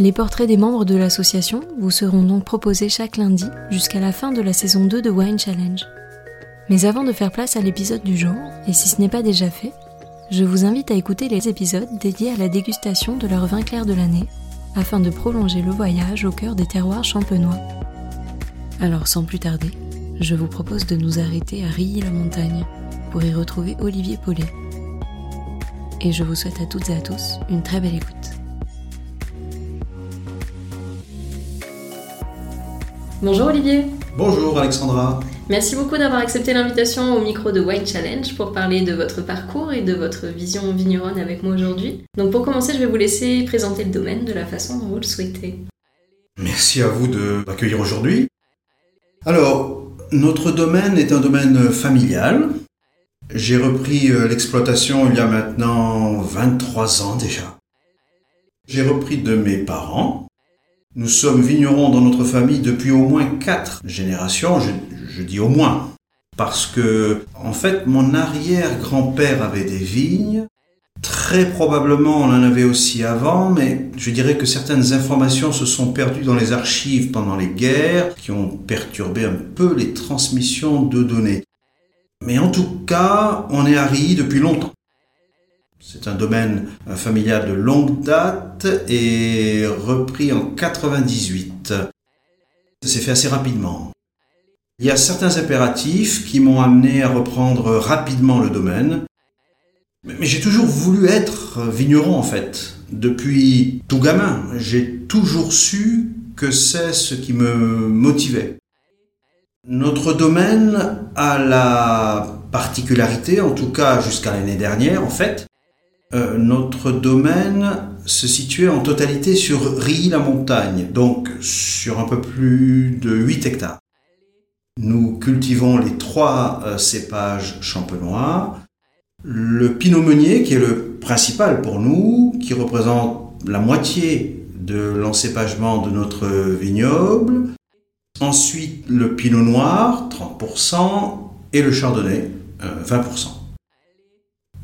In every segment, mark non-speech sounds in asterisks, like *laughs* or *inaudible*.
Les portraits des membres de l'association vous seront donc proposés chaque lundi jusqu'à la fin de la saison 2 de Wine Challenge. Mais avant de faire place à l'épisode du jour, et si ce n'est pas déjà fait, je vous invite à écouter les épisodes dédiés à la dégustation de leur vin clair de l'année, afin de prolonger le voyage au cœur des terroirs champenois. Alors sans plus tarder, je vous propose de nous arrêter à Rilly-la-Montagne pour y retrouver Olivier Paulet. Et je vous souhaite à toutes et à tous une très belle écoute. Bonjour Olivier. Bonjour Alexandra. Merci beaucoup d'avoir accepté l'invitation au micro de White Challenge pour parler de votre parcours et de votre vision vigneronne avec moi aujourd'hui. Donc pour commencer, je vais vous laisser présenter le domaine de la façon dont vous le souhaitez. Merci à vous de m'accueillir aujourd'hui. Alors, notre domaine est un domaine familial. J'ai repris euh, l'exploitation il y a maintenant 23 ans déjà. J'ai repris de mes parents nous sommes vignerons dans notre famille depuis au moins quatre générations, je, dis au moins, parce que en fait mon arrière-grand-père avait des vignes, très probablement on en avait aussi avant, mais je dirais que certaines informations se sont perdues dans les archives pendant les guerres, qui ont perturbé un peu les transmissions de données. Mais en tout cas, on est à Rilly depuis longtemps. C'est un domaine familial de longue date et repris en 98. Ça s'est fait assez rapidement. Il y a certains impératifs qui m'ont amené à reprendre rapidement le domaine. Mais j'ai toujours voulu être vigneron en fait. Depuis tout gamin, j'ai toujours su que c'est ce qui me motivait. Notre domaine a la particularité, en tout cas jusqu'à l'année dernière en fait, euh, notre domaine se situait en totalité sur Rilly-la-Montagne, donc sur un peu plus de 8 hectares. Nous cultivons les trois euh, cépages champenois. Le pinot meunier, qui est le principal pour nous, qui représente la moitié de l'encépagement de notre vignoble. Ensuite, le pinot noir, 30%, et le chardonnay, 20%.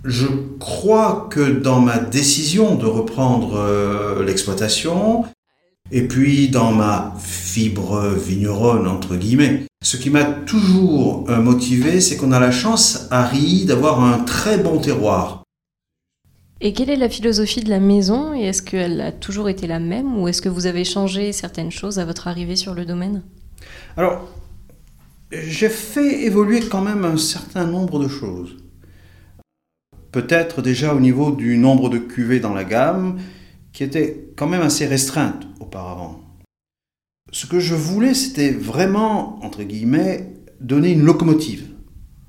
Je crois que dans ma décision de reprendre euh, l'exploitation, et puis dans ma fibre vigneronne, entre guillemets, ce qui m'a toujours euh, motivé, c'est qu'on a la chance à Rilly d'avoir un très bon terroir. Et quelle est la philosophie de la maison Et est-ce qu'elle a toujours été la même ou est-ce que vous avez changé certaines choses à votre arrivée sur le domaine? Alors, j'ai fait évoluer quand même un certain nombre de choses peut-être déjà au niveau du nombre de cuvées dans la gamme, qui était quand même assez restreinte auparavant. Ce que je voulais, c'était vraiment, entre guillemets, donner une locomotive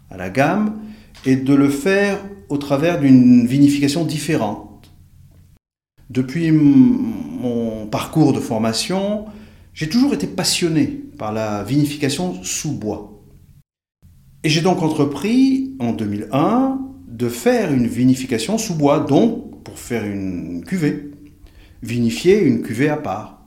à la gamme et de le faire au travers d'une vinification différente. Depuis mon parcours de formation, j'ai toujours été passionné par la vinification sous bois. Et j'ai donc entrepris en 2001 de faire une vinification sous bois, donc pour faire une cuvée, vinifier une cuvée à part.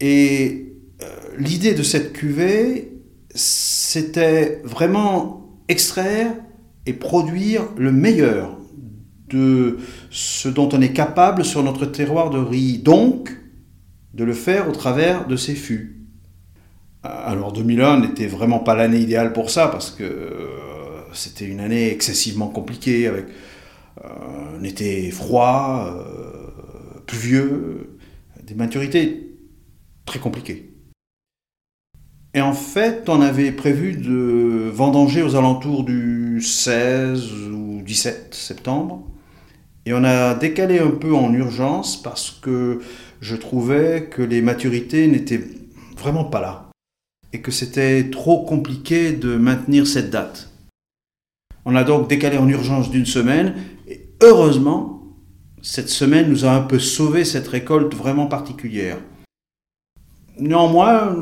Et euh, l'idée de cette cuvée, c'était vraiment extraire et produire le meilleur de ce dont on est capable sur notre terroir de riz, donc de le faire au travers de ces fûts. Alors 2001 n'était vraiment pas l'année idéale pour ça, parce que c'était une année excessivement compliquée avec euh, un été froid, euh, pluvieux, des maturités très compliqué. Et en fait, on avait prévu de vendanger aux alentours du 16 ou 17 septembre. Et on a décalé un peu en urgence parce que je trouvais que les maturités n'étaient vraiment pas là. Et que c'était trop compliqué de maintenir cette date. On a donc décalé en urgence d'une semaine. Et heureusement, cette semaine nous a un peu sauvé cette récolte vraiment particulière. Néanmoins,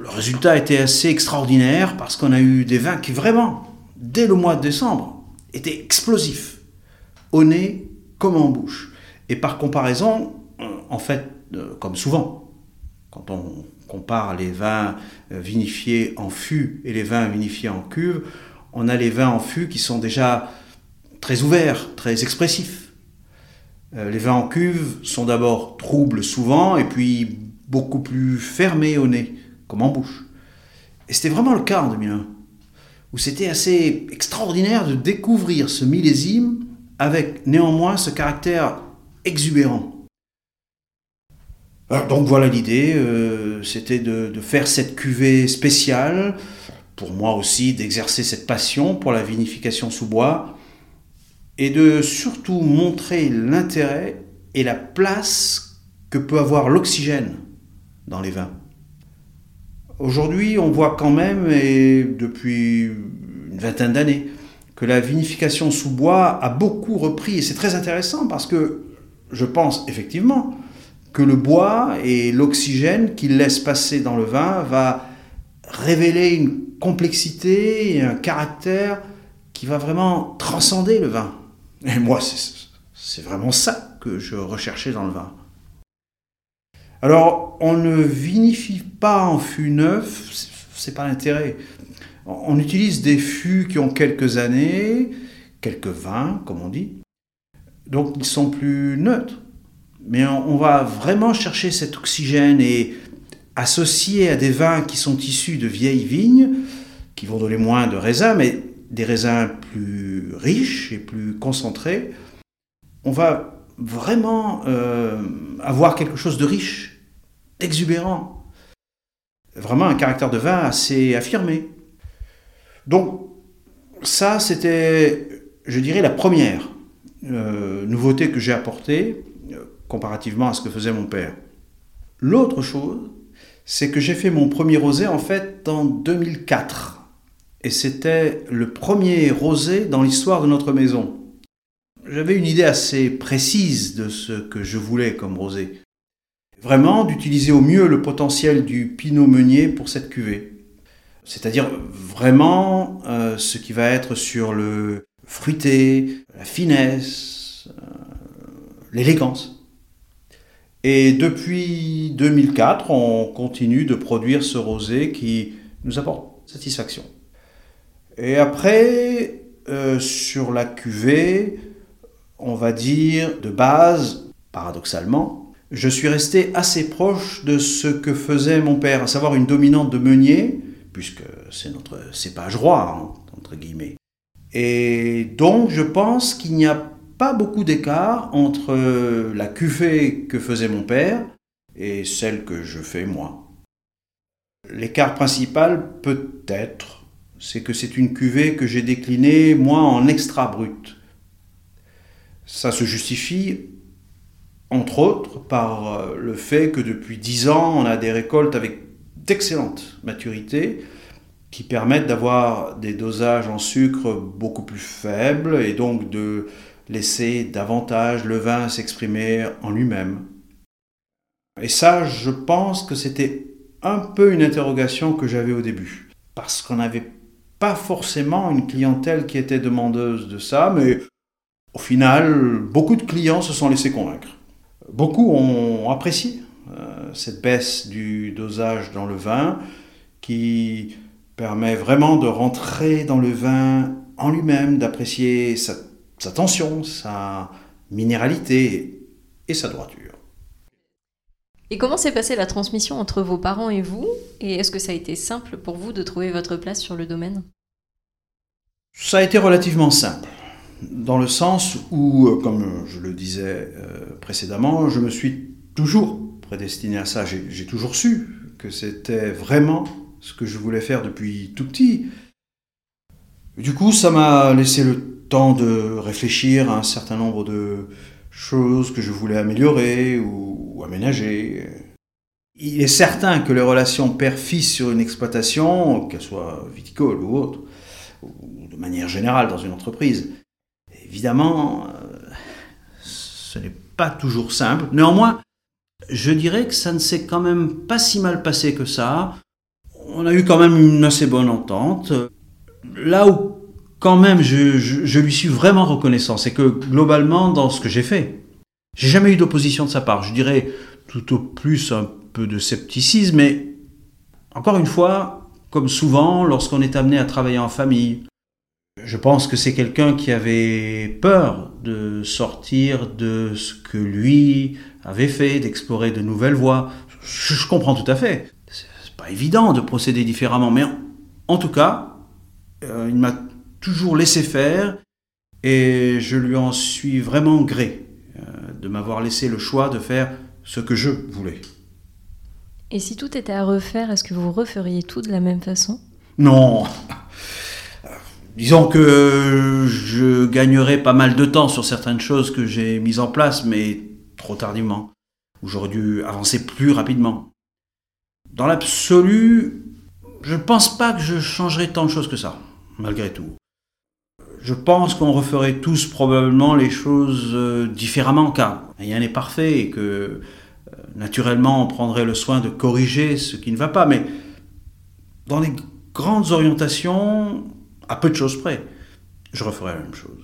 le résultat était assez extraordinaire parce qu'on a eu des vins qui vraiment, dès le mois de décembre, étaient explosifs, au nez comme en bouche. Et par comparaison, en fait, euh, comme souvent, quand on compare les vins vinifiés en fût et les vins vinifiés en cuve, on a les vins en fût qui sont déjà très ouverts, très expressifs. Les vins en cuve sont d'abord troubles souvent et puis beaucoup plus fermés au nez comme en bouche. Et c'était vraiment le cas en 2001, où c'était assez extraordinaire de découvrir ce millésime avec néanmoins ce caractère exubérant. donc voilà l'idée, euh, c'était de, faire cette cuvée spéciale, pour moi aussi d'exercer cette passion pour la vinification sous bois, et de surtout montrer l'intérêt et la place que peut avoir l'oxygène dans les vins. Aujourd'hui, on voit quand même, et depuis une vingtaine d'années, que la vinification sous bois a beaucoup repris. Et c'est très intéressant parce que je pense effectivement que le bois et l'oxygène qu'il laisse passer dans le vin va révéler une complexité et un caractère qui va vraiment transcender le vin. Et moi, c'est vraiment ça que je recherchais dans le vin. Alors, on ne vinifie pas en fût neuf, c'est pas l'intérêt. On utilise des fûts qui ont quelques années, quelques vins, comme on dit. Donc, ils sont plus neutres. Mais on va vraiment chercher cet oxygène et associer à des vins qui sont issus de vieilles vignes, qui vont donner moins de raisins, mais des raisins plus riches et plus concentrés, on va vraiment euh, avoir quelque chose de riche exubérant. Vraiment un caractère de vin assez affirmé. Donc, ça, c'était, je dirais, la première euh, nouveauté que j'ai apportée euh, comparativement à ce que faisait mon père. L'autre chose, c'est que j'ai fait mon premier rosé en fait en 2004. Et c'était le premier rosé dans l'histoire de notre maison. J'avais une idée assez précise de ce que je voulais comme rosé vraiment d'utiliser au mieux le potentiel du Pinot Meunier pour cette cuvée. C'est-à-dire vraiment euh, ce qui va être sur le fruité, la finesse, euh, l'élégance. Et depuis 2004, on continue de produire ce rosé qui nous apporte satisfaction. Et après, euh, sur la cuvée, on va dire de base, paradoxalement, je suis resté assez proche de ce que faisait mon père, à savoir une dominante de meunier, puisque c'est notre cépage roi, hein, entre guillemets. Et donc je pense qu'il n'y a pas beaucoup d'écart entre la cuvée que faisait mon père et celle que je fais moi. L'écart principal, peut-être, c'est que c'est une cuvée que j'ai déclinée, moi, en extra brut. Ça se justifie entre autres par euh, le fait que depuis 10 ans, on a des récoltes avec d'excellentes maturités qui permettent d'avoir des dosages en sucre beaucoup plus faibles et donc de laisser davantage le vin s'exprimer en lui-même. Et ça, je pense que c'était un peu une interrogation que j'avais au début, parce qu'on n'avait pas forcément une clientèle qui était demandeuse de ça, mais au final, beaucoup de clients se sont laissés convaincre. Beaucoup ont apprécié euh, cette baisse du dosage dans le vin qui permet vraiment de rentrer dans le vin en lui-même, d'apprécier sa, tension, sa minéralité et sa droiture. Et comment s'est passée la transmission entre vos parents et vous? Et est-ce que ça a été simple pour vous de trouver votre place sur le domaine? Ça a été relativement simple dans le sens où, euh, comme je le disais euh, précédemment, je me suis toujours prédestiné à ça. J'ai toujours su que c'était vraiment ce que je voulais faire depuis tout petit. Du coup, ça m'a laissé le de réfléchir à un certain nombre de choses que je voulais améliorer ou, aménager. Il est certain que les relations père-fils sur une exploitation, qu'elle soit viticole ou autre, ou de manière générale dans une entreprise, évidemment, euh, ce n'est pas toujours simple. Néanmoins, je dirais que ça ne s'est quand même pas si mal passé que ça. On a eu quand même une assez bonne entente. Là où quand même je, lui suis vraiment reconnaissant, c'est que globalement, dans ce que j'ai fait, j'ai jamais eu d'opposition de sa part. Je dirais tout au plus un peu de scepticisme, mais encore une fois, comme souvent lorsqu'on est amené à travailler en famille, je pense que c'est quelqu'un qui avait peur de sortir de ce que lui avait fait, d'explorer de nouvelles voies. Je, comprends tout à fait. C'est pas évident de procéder différemment, mais en, tout cas, euh, il m'a toujours laissé faire et je lui en suis vraiment gré euh, de m'avoir laissé le choix de faire ce que je voulais. Et si tout était à refaire, est-ce que vous referiez tout de la même façon? Non. Disons que je gagnerais pas mal de temps sur certaines choses que j'ai mises en place, mais trop tardivement, j'aurais dû avancer plus rapidement. Dans l'absolu, je ne pense pas que je changerais tant de choses que ça, malgré tout. Je pense qu'on referait tous probablement les choses euh, différemment, car rien n'est parfait et que euh, naturellement on prendrait le soin de corriger ce qui ne va pas. Mais dans les grandes orientations, à peu de choses près, je referais la même chose.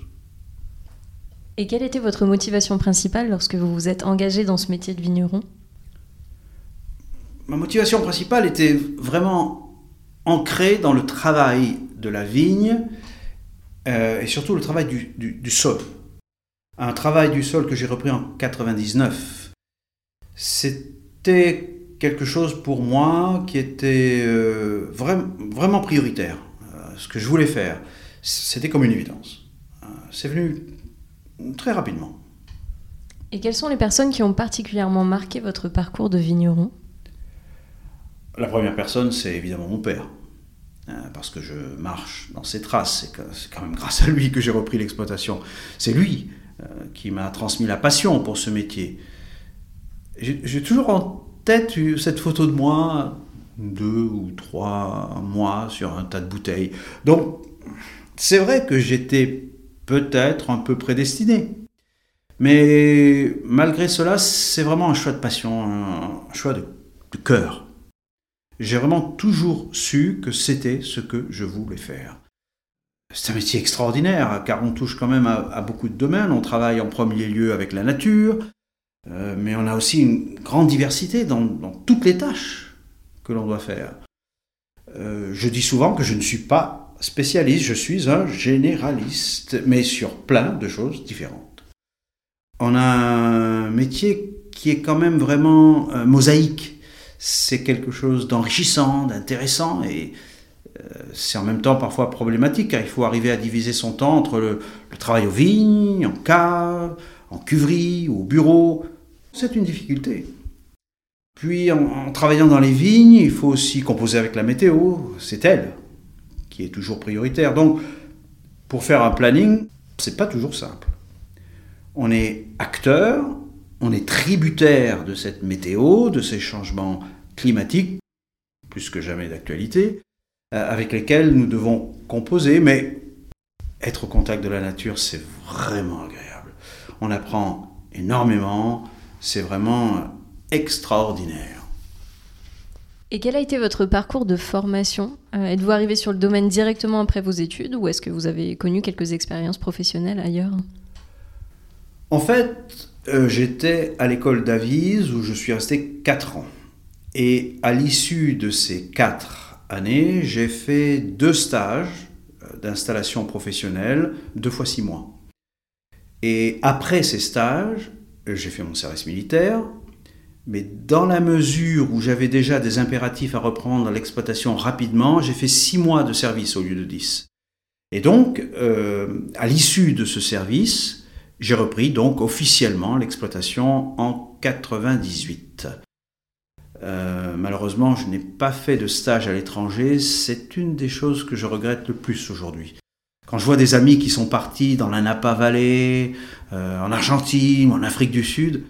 Et quelle était votre motivation principale lorsque vous vous êtes engagé dans ce métier de vigneron? Ma motivation principale était vraiment ancrée dans le travail de la vigne euh, et surtout le travail du, sol. Un travail du sol que j'ai repris en 99. C'était quelque chose pour moi qui était euh, vraiment prioritaire. Euh, ce que je voulais faire, c'était comme une évidence. C'est venu très rapidement. Et quelles sont les personnes qui ont particulièrement marqué votre parcours de vigneron? La première personne, c'est évidemment mon père. Hein, parce que je marche dans ses traces. C'est quand même *laughs* grâce à lui que j'ai repris l'exploitation. C'est lui euh, qui m'a transmis la passion pour ce métier. J'ai toujours en tête cette photo de moi, deux ou trois mois sur un tas de bouteilles. Donc, c'est vrai que j'étais peut-être un peu prédestiné. Mais malgré cela, c'est vraiment un choix de passion, un choix de, cœur. J'ai vraiment toujours su que c'était ce que je voulais faire. C'est un métier extraordinaire, car on touche quand même à, beaucoup de domaines. On travaille en premier lieu avec la nature, euh, mais on a aussi une grande diversité dans, toutes les tâches que l'on doit faire. Euh, je dis souvent que je ne suis pas spécialiste, je suis un généraliste, mais sur plein de choses différentes. On a un métier qui est quand même vraiment euh, mosaïque. C'est quelque chose d'enrichissant, d'intéressant et euh, c'est en même temps parfois problématique car il faut arriver à diviser son temps entre le, travail aux vignes, en cave, en cuverie, au bureau. C'est une difficulté. Puis en travaillant dans les vignes, il faut aussi composer avec la météo, c'est elle qui est toujours prioritaire. Donc, pour faire un planning, c'est pas toujours simple. On est acteur, on est tributaire de cette météo, de ces changements climatiques, plus que jamais d'actualité, euh, avec lesquels nous devons composer, mais être au contact de la nature, c'est vraiment agréable. On apprend énormément, c'est vraiment extraordinaire. Et quel a été votre parcours de formation? Euh, Êtes-vous arrivé sur le domaine directement après vos études ou est-ce que vous avez connu quelques expériences professionnelles ailleurs? En fait, euh, j'étais à l'école d'Avise où je suis resté 4 ans. Et à l'issue de ces 4 années, j'ai fait deux stages euh, d'installation professionnelle, deux fois six mois. Et après ces stages, j'ai fait mon service militaire, mais dans la mesure où j'avais déjà des impératifs à reprendre l'exploitation rapidement, j'ai fait six mois de service au lieu de dix. Et donc, euh, à l'issue de ce service, j'ai repris donc officiellement l'exploitation en 98. Euh, malheureusement, je n'ai pas fait de stage à l'étranger. C'est une des choses que je regrette le plus aujourd'hui. Quand je vois des amis qui sont partis dans la Napa Valley, euh, en Argentine, en Afrique du Sud,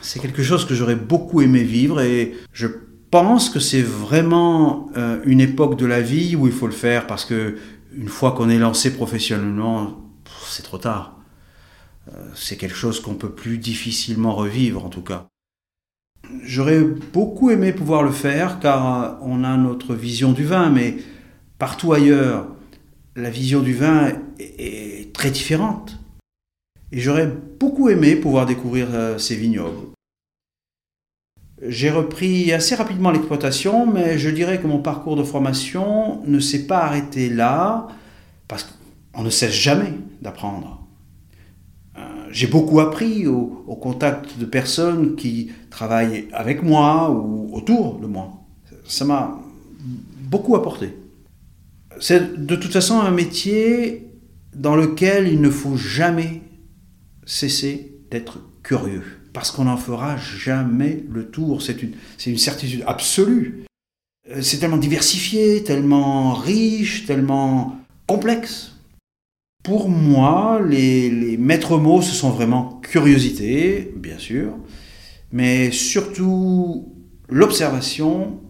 c'est quelque chose que j'aurais beaucoup aimé vivre et je pense que c'est vraiment euh, une époque de la vie où il faut le faire parce que une fois qu'on est lancé professionnellement, c'est trop tard. C'est quelque chose qu'on peut plus difficilement revivre en tout cas. J'aurais beaucoup aimé pouvoir le faire car euh, on a notre vision du vin, mais partout ailleurs, la vision du vin est très différente. Et j'aurais beaucoup aimé pouvoir découvrir euh, ces vignobles. J'ai repris assez rapidement l'exploitation, mais je dirais que mon parcours de formation ne s'est pas arrêté là, parce qu'on ne cesse jamais d'apprendre j'ai beaucoup appris au, contact de personnes qui travaillent avec moi ou autour de moi. Ça m'a beaucoup apporté. C'est de toute façon un métier dans lequel il ne faut jamais cesser d'être curieux, parce qu'on n'en fera jamais le tour. C'est une, une certitude absolue. Euh, c'est tellement diversifié, tellement riche, tellement complexe. Pour moi, les, maîtres mots, ce sont vraiment curiosité, bien sûr, mais surtout l'observation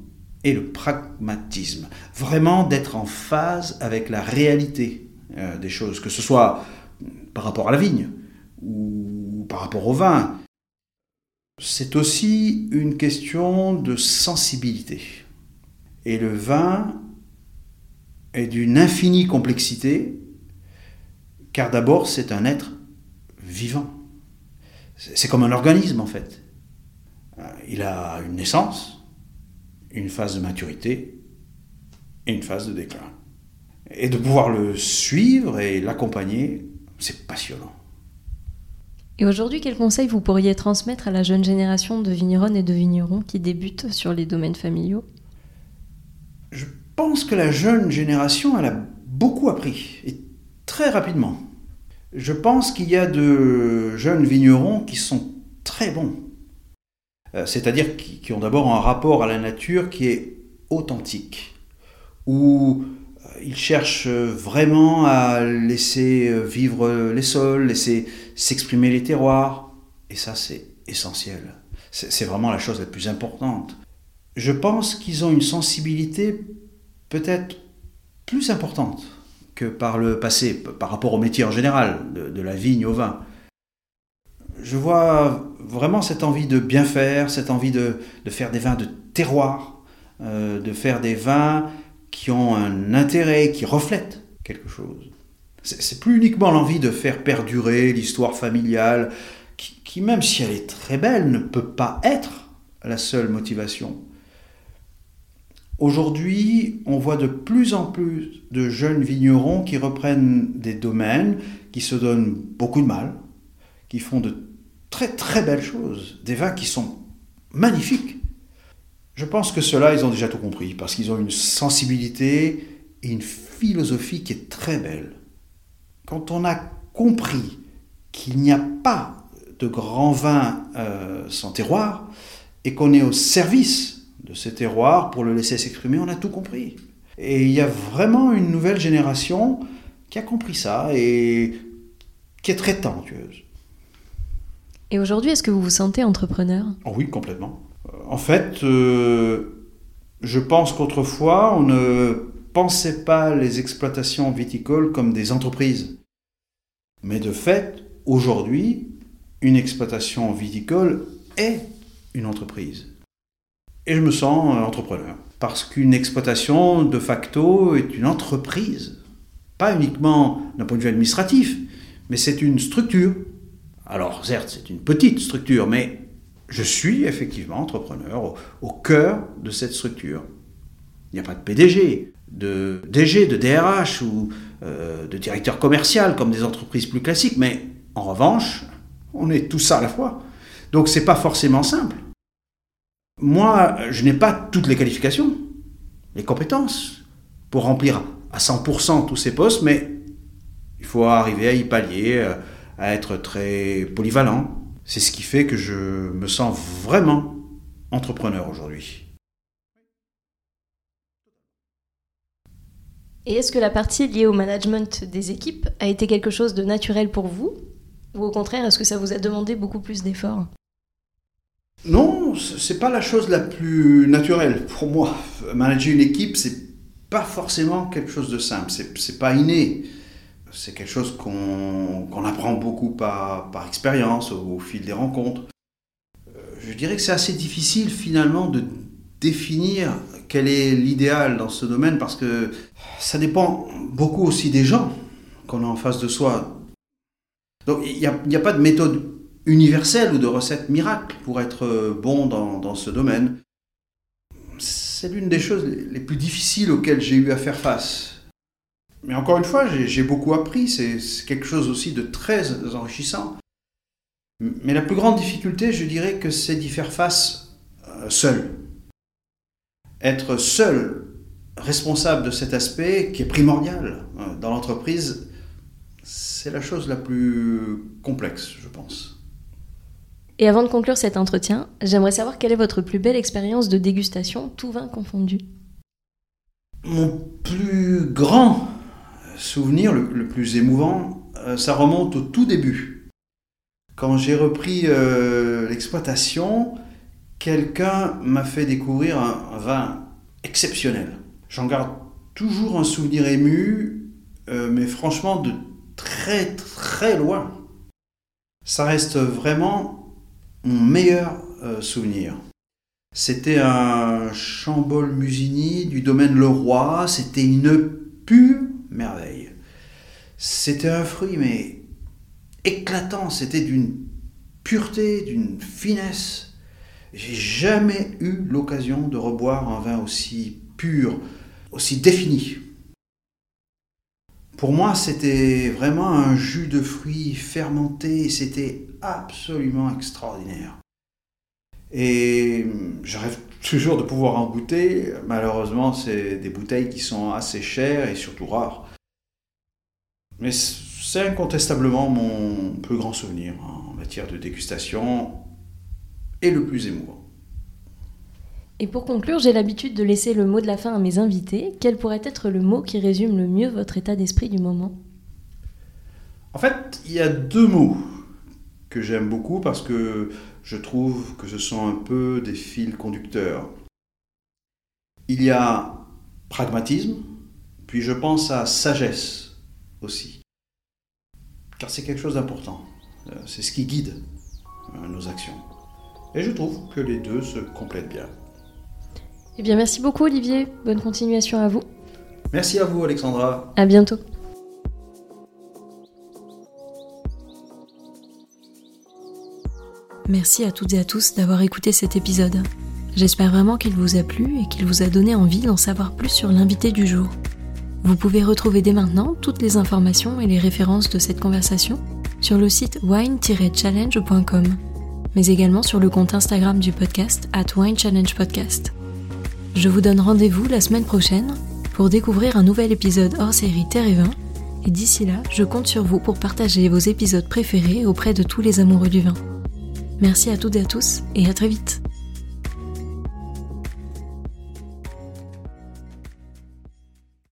et le pragmatisme. Vraiment d'être en phase avec la réalité euh, des choses, que ce soit par rapport à la vigne ou par rapport au vin. C'est aussi une question de sensibilité. Et le vin est d'une infinie complexité car d'abord, c'est un être vivant. C'est comme un organisme, en fait. Euh, il a une naissance, une phase de maturité et une phase de déclin. Et de pouvoir le suivre et l'accompagner, c'est passionnant. Et aujourd'hui, quels conseils vous pourriez transmettre à la jeune génération de vignerons et de vignerons qui débutent sur les domaines familiaux? Je pense que la jeune génération, elle a beaucoup appris, et très rapidement. Je pense qu'il y a de jeunes vignerons qui sont très bons. Euh, c'est-à-dire qui, ont d'abord un rapport à la nature qui est authentique, où euh, ils cherchent vraiment à laisser euh, vivre les sols, laisser s'exprimer les terroirs. Et ça, c'est essentiel. C'est vraiment la chose la plus importante. Je pense qu'ils ont une sensibilité peut-être plus importante que par le passé, par rapport au métier en général, de, la vigne au vin. Je vois vraiment cette envie de bien faire, cette envie de, faire des vins de terroir, euh, de faire des vins qui ont un intérêt, qui reflètent quelque chose. C'est plus uniquement l'envie de faire perdurer l'histoire familiale, qui, même si elle est très belle, ne peut pas être la seule motivation. Aujourd'hui, on voit de plus en plus de jeunes vignerons qui reprennent des domaines, qui se donnent beaucoup de mal, qui font de très très belles choses, des vins qui sont magnifiques. Je pense que ceux-là, ils ont déjà tout compris, parce qu'ils ont une sensibilité et une philosophie qui est très belle. Quand on a compris qu'il n'y a pas de grand vin euh, sans terroir, et qu'on est au service de ces terroirs pour le laisser s'exprimer, on a tout compris. Et il y a vraiment une nouvelle génération qui a compris ça et qui est très talentueuse. Et aujourd'hui, est-ce que vous vous sentez entrepreneur? Oh Oui, complètement. En fait, euh, je pense qu'autrefois, on ne pensait pas les exploitations viticoles comme des entreprises. Mais de fait, aujourd'hui, une exploitation viticole est une entreprise. Et je me sens euh, entrepreneur. Parce qu'une exploitation, de facto, est une entreprise. Pas uniquement d'un point de vue administratif, mais c'est une structure. Alors, certes, c'est une petite structure, mais je suis effectivement entrepreneur au, cœur de cette structure. Il n'y a pas de PDG, de DG, de DRH ou euh, de directeur commercial comme des entreprises plus classiques, mais en revanche, on est tout ça à la fois. Donc c'est pas forcément simple. Moi, je n'ai pas toutes les qualifications, les compétences pour remplir à 100% tous ces postes, mais il faut arriver à y pallier, à être très polyvalent. C'est ce qui fait que je me sens vraiment entrepreneur aujourd'hui. Et est-ce que la partie liée au management des équipes a été quelque chose de naturel pour vous? Ou au contraire, est-ce que ça vous a demandé beaucoup plus d'efforts? Non, c'est pas la chose la plus naturelle pour moi. Manager une équipe, c'est pas forcément quelque chose de simple, c'est pas inné. C'est quelque chose qu'on apprend beaucoup par, par expérience, au, fil des rencontres. Euh, je dirais que c'est assez difficile finalement de définir quel est l'idéal dans ce domaine parce que ça dépend beaucoup aussi des gens qu'on a en face de soi. Donc il n'y a, a, pas de méthode universelle ou de recette miracle pour être bon dans, dans ce domaine. C'est l'une des choses les plus difficiles auxquelles j'ai eu à faire face. Mais encore une fois, j'ai beaucoup appris, c'est quelque chose aussi de très enrichissant. Mais la plus grande difficulté, je dirais que c'est d'y faire face euh, seul. Être seul responsable de cet aspect qui est primordial euh, dans l'entreprise, c'est la chose la plus complexe, je pense. Et avant de conclure cet entretien, j'aimerais savoir quelle est votre plus belle expérience de dégustation, tout vin confondu. Mon plus grand souvenir, le, plus émouvant, euh, ça remonte au tout début. Quand j'ai repris euh, l'exploitation, quelqu'un m'a fait découvrir un vin exceptionnel. J'en garde toujours un souvenir ému, euh, mais franchement de très très loin. Ça reste vraiment mon meilleur euh, souvenir. C'était un Chambol Musigny du domaine Leroy, c'était une pure merveille. C'était un fruit, mais éclatant, c'était d'une pureté, d'une finesse. J'ai jamais eu l'occasion de reboire un vin aussi pur, aussi défini. Pour moi, c'était vraiment un jus de fruits fermenté, c'était absolument extraordinaire. Et je rêve toujours de pouvoir en goûter. Malheureusement, c'est des bouteilles qui sont assez chères et surtout rares. Mais c'est incontestablement mon plus grand souvenir en matière de dégustation et le plus émouvant. Et pour conclure, j'ai l'habitude de laisser le mot de la fin à mes invités. Quel pourrait être le mot qui résume le mieux votre état d'esprit du moment? En fait, il y a deux mots que j'aime beaucoup parce que je trouve que ce sont un peu des fils conducteurs. Il y a pragmatisme, puis je pense à sagesse aussi. Car c'est quelque chose d'important. Euh, c'est ce qui guide euh, nos actions. Et je trouve que les deux se complètent bien. Eh bien, merci beaucoup, Olivier. Bonne continuation à vous. Merci à vous, Alexandra. À bientôt. Merci à toutes et à tous d'avoir écouté cet épisode. J'espère vraiment qu'il vous a plu et qu'il vous a donné envie d'en savoir plus sur l'invité du jour. Vous pouvez retrouver dès maintenant toutes les informations et les références de cette conversation sur le site wine-challenge.com, mais également sur le compte Instagram du podcast at Wine Challenge Podcast. Je vous donne rendez-vous la semaine prochaine pour découvrir un nouvel épisode hors série Terre et Vin, et d'ici là, je compte sur vous pour partager vos épisodes préférés auprès de tous les amoureux du vin. Merci à toutes et à tous, et à très vite